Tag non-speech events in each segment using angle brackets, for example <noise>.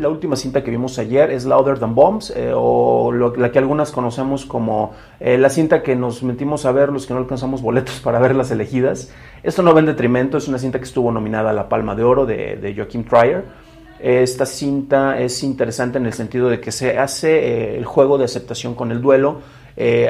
La última cinta que vimos ayer es Louder Than Bombs, eh, o la que algunas conocemos como eh, la cinta que nos metimos a ver los que no alcanzamos boletos <laughs> para ver las elegidas. Esto no va en detrimento, es una cinta que estuvo nominada a la Palma de Oro de, de Joachim Trier. Esta cinta es interesante en el sentido de que se hace eh, el juego de aceptación con el duelo.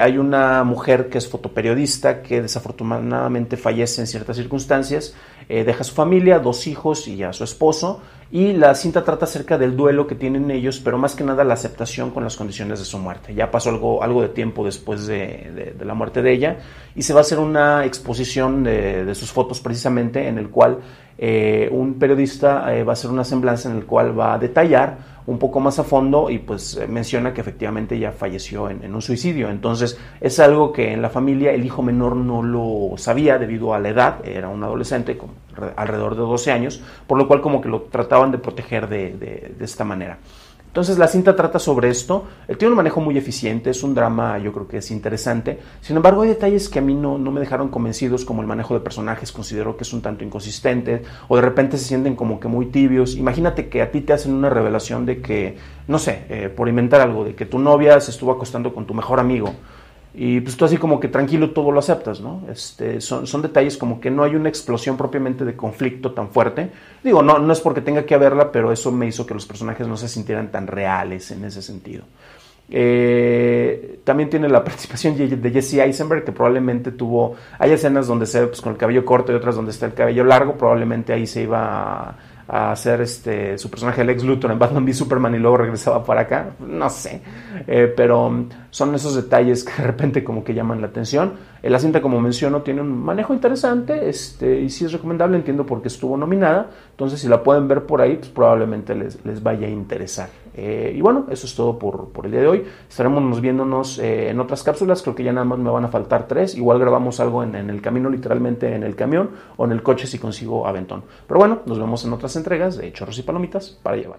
Hay una mujer que es fotoperiodista que desafortunadamente fallece en ciertas circunstancias, deja a su familia, dos hijos y a su esposo, y la cinta trata acerca del duelo que tienen ellos, pero más que nada la aceptación con las condiciones de su muerte. Ya pasó algo, algo de tiempo después de, de- de la muerte de ella, y se va a hacer una exposición de, de sus fotos precisamente en el cual eh, un periodista eh, va a hacer una semblanza en el cual va a detallar un poco más a fondo y pues eh, menciona que efectivamente ella falleció en, en un suicidio. Entonces es algo que en la familia el hijo menor no lo sabía debido a la edad, era un adolescente re- alrededor de 12 años, por lo cual como que lo trataban de proteger de, de- de esta manera. Entonces la cinta trata sobre esto, tiene un manejo muy eficiente, es un drama yo creo que es interesante, sin embargo hay detalles que a mí no, no me dejaron convencidos como el manejo de personajes, considero que es un tanto inconsistente o de repente se sienten como que muy tibios, imagínate que a ti te hacen una revelación de que, no sé, eh, por inventar algo, de que tu novia se estuvo acostando con tu mejor amigo y pues tú así como que tranquilo todo lo aceptas, ¿no? Este, son, son detalles como que no hay una explosión propiamente de conflicto tan fuerte. Digo, no, no es porque tenga que haberla, pero eso me hizo que los personajes no se sintieran tan reales en ese sentido. Eh, también tiene la <laughs> participación de Jesse Eisenberg, que probablemente tuvo, hay escenas donde se ve pues, con el cabello corto y otras donde está el cabello largo, probablemente ahí se iba a, hacer este, su personaje Lex Luthor en Batman v Superman y luego regresaba para acá, no sé, Eh, pero mm, son esos detalles que de repente como que llaman la atención. Eh, la cinta, como menciono, tiene un manejo interesante este, y sí es recomendable, entiendo porque estuvo nominada, entonces si la pueden ver por ahí, pues probablemente les, les vaya a interesar. Eh, y bueno, eso es todo por, por el día de hoy. Estaremos viéndonos eh, en otras cápsulas, creo que ya nada más me van a faltar tres, igual grabamos algo en, en el camino, literalmente en el camión o en el coche si consigo aventón. Pero bueno, nos vemos en otras entregas de Chorros y Palomitas para llevar.